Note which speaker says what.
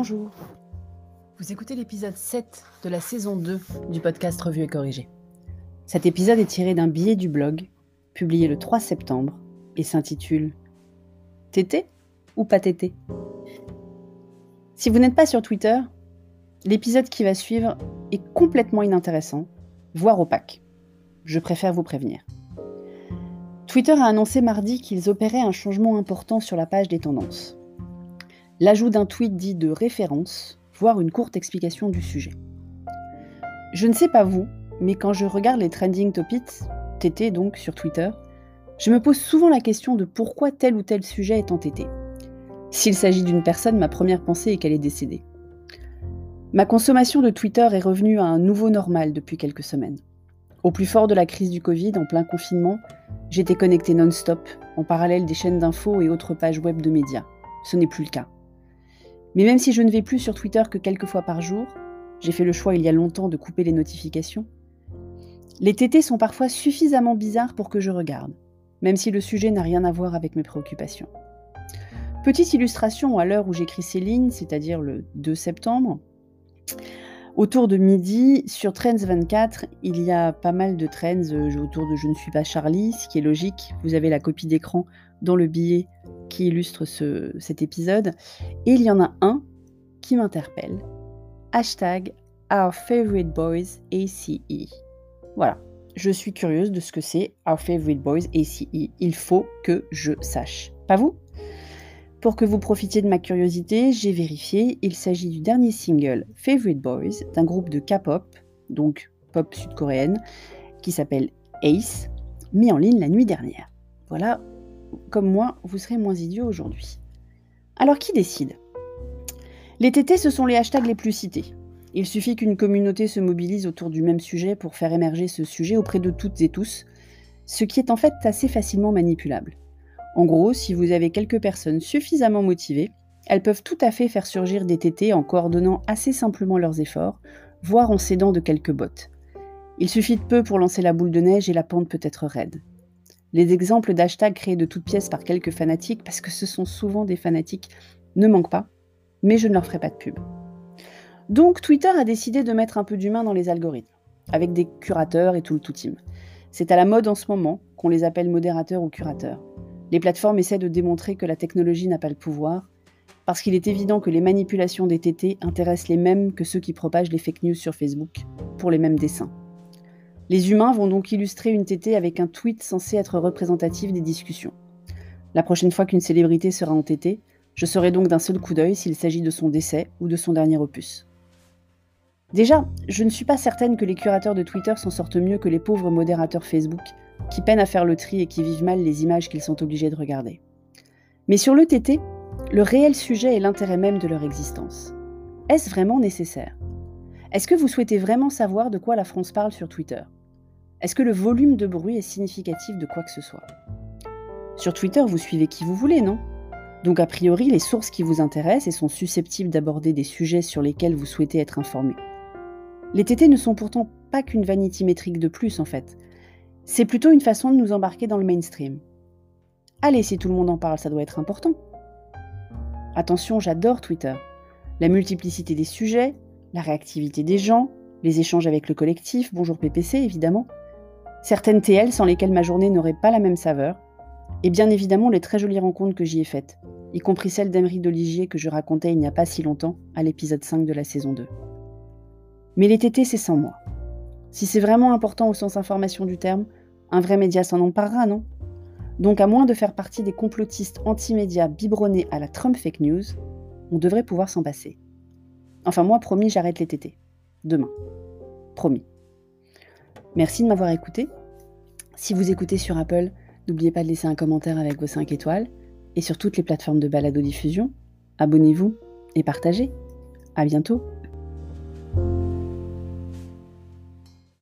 Speaker 1: Bonjour. Vous écoutez l'épisode 7 de la saison 2 du podcast Revue et Corrigé. Cet épisode est tiré d'un billet du blog, publié le 3 septembre, et s'intitule Tété ou pas tété? Si vous n'êtes pas sur Twitter, l'épisode qui va suivre est complètement inintéressant, voire opaque. Je préfère vous prévenir. Twitter a annoncé mardi qu'ils opéraient un changement important sur la page des tendances. L'ajout d'un tweet dit de référence, voire une courte explication du sujet. Je ne sais pas vous, mais quand je regarde les trending topics, TT donc sur Twitter, je me pose souvent la question de pourquoi tel ou tel sujet est entêté. S'il s'agit d'une personne, ma première pensée est qu'elle est décédée. Ma consommation de Twitter est revenue à un nouveau normal depuis quelques semaines. Au plus fort de la crise du Covid, en plein confinement, j'étais connecté non-stop, en parallèle des chaînes d'infos et autres pages web de médias. Ce n'est plus le cas. Mais même si je ne vais plus sur Twitter que quelques fois par jour, j'ai fait le choix il y a longtemps de couper les notifications, les TT sont parfois suffisamment bizarres pour que je regarde, même si le sujet n'a rien à voir avec mes préoccupations. Petite illustration à l'heure où j'écris ces lignes, c'est-à-dire le 2 septembre, Autour de midi, sur Trends 24, il y a pas mal de trends euh, autour de Je ne suis pas Charlie, ce qui est logique. Vous avez la copie d'écran dans le billet qui illustre cet épisode. Et il y en a un qui m'interpelle. Hashtag Our Favorite Boys ACE. Voilà, je suis curieuse de ce que c'est Our Favorite Boys ACE. Il faut que je sache. Pas vous? Pour que vous profitiez de ma curiosité, j'ai vérifié, il s'agit du dernier single Favorite Boys d'un groupe de K-pop, donc pop sud-coréenne, qui s'appelle Ace, mis en ligne la nuit dernière. Voilà, comme moi, vous serez moins idiot aujourd'hui. Alors qui décide? Les TT, ce sont les hashtags les plus cités. Il suffit qu'une communauté se mobilise autour du même sujet pour faire émerger ce sujet auprès de toutes et tous, ce qui est en fait assez facilement manipulable. En gros, si vous avez quelques personnes suffisamment motivées, elles peuvent tout à fait faire surgir des TT en coordonnant assez simplement leurs efforts, voire en s'aidant de quelques bottes. Il suffit de peu pour lancer la boule de neige et la pente peut être raide. Les exemples d'hashtags créés de toutes pièces par quelques fanatiques, parce que ce sont souvent des fanatiques, ne manquent pas, mais je ne leur ferai pas de pub. Donc Twitter a décidé de mettre un peu d'humain dans les algorithmes, avec des curateurs et tout le tout team. C'est à la mode en ce moment qu'on les appelle modérateurs ou curateurs. Les plateformes essaient de démontrer que la technologie n'a pas le pouvoir, parce qu'il est évident que les manipulations des TT intéressent les mêmes que ceux qui propagent les fake news sur Facebook, pour les mêmes dessins. Les humains vont donc illustrer une TT avec un tweet censé être représentatif des discussions. La prochaine fois qu'une célébrité sera en je saurai donc d'un seul coup d'œil s'il s'agit de son décès ou de son dernier opus. Déjà, je ne suis pas certaine que les curateurs de Twitter s'en sortent mieux que les pauvres modérateurs Facebook qui peinent à faire le tri et qui vivent mal les images qu'ils sont obligés de regarder. Mais sur le TT, le réel sujet est l'intérêt même de leur existence. Est-ce vraiment nécessaire? Est-ce que vous souhaitez vraiment savoir de quoi la France parle sur Twitter? Est-ce que le volume de bruit est significatif de quoi que ce soit? Sur Twitter, vous suivez qui vous voulez, non? Donc a priori, les sources qui vous intéressent et sont susceptibles d'aborder des sujets sur lesquels vous souhaitez être informé. Les TT ne sont pourtant pas qu'une vanity métrique de plus en fait. C'est plutôt une façon de nous embarquer dans le mainstream. Allez, si tout le monde en parle, ça doit être important. Attention, j'adore Twitter. La multiplicité des sujets, la réactivité des gens, les échanges avec le collectif, bonjour PPC évidemment, certaines TL sans lesquelles ma journée n'aurait pas la même saveur, et bien évidemment les très jolies rencontres que j'y ai faites, y compris celle d'Emery Doligier que je racontais il n'y a pas si longtemps à l'épisode 5 de la saison 2. Mais les TT, c'est sans moi. Si c'est vraiment important au sens information du terme, un vrai média s'en emparera, non? Donc à moins de faire partie des complotistes anti-médias biberonnés à la Trump fake news, on devrait pouvoir s'en passer. Enfin moi, promis, j'arrête les tétés. Demain. Promis. Merci de m'avoir écouté. Si vous écoutez sur Apple, n'oubliez pas de laisser un commentaire avec vos 5 étoiles. Et sur toutes les plateformes de balado-diffusion, abonnez-vous et partagez. À bientôt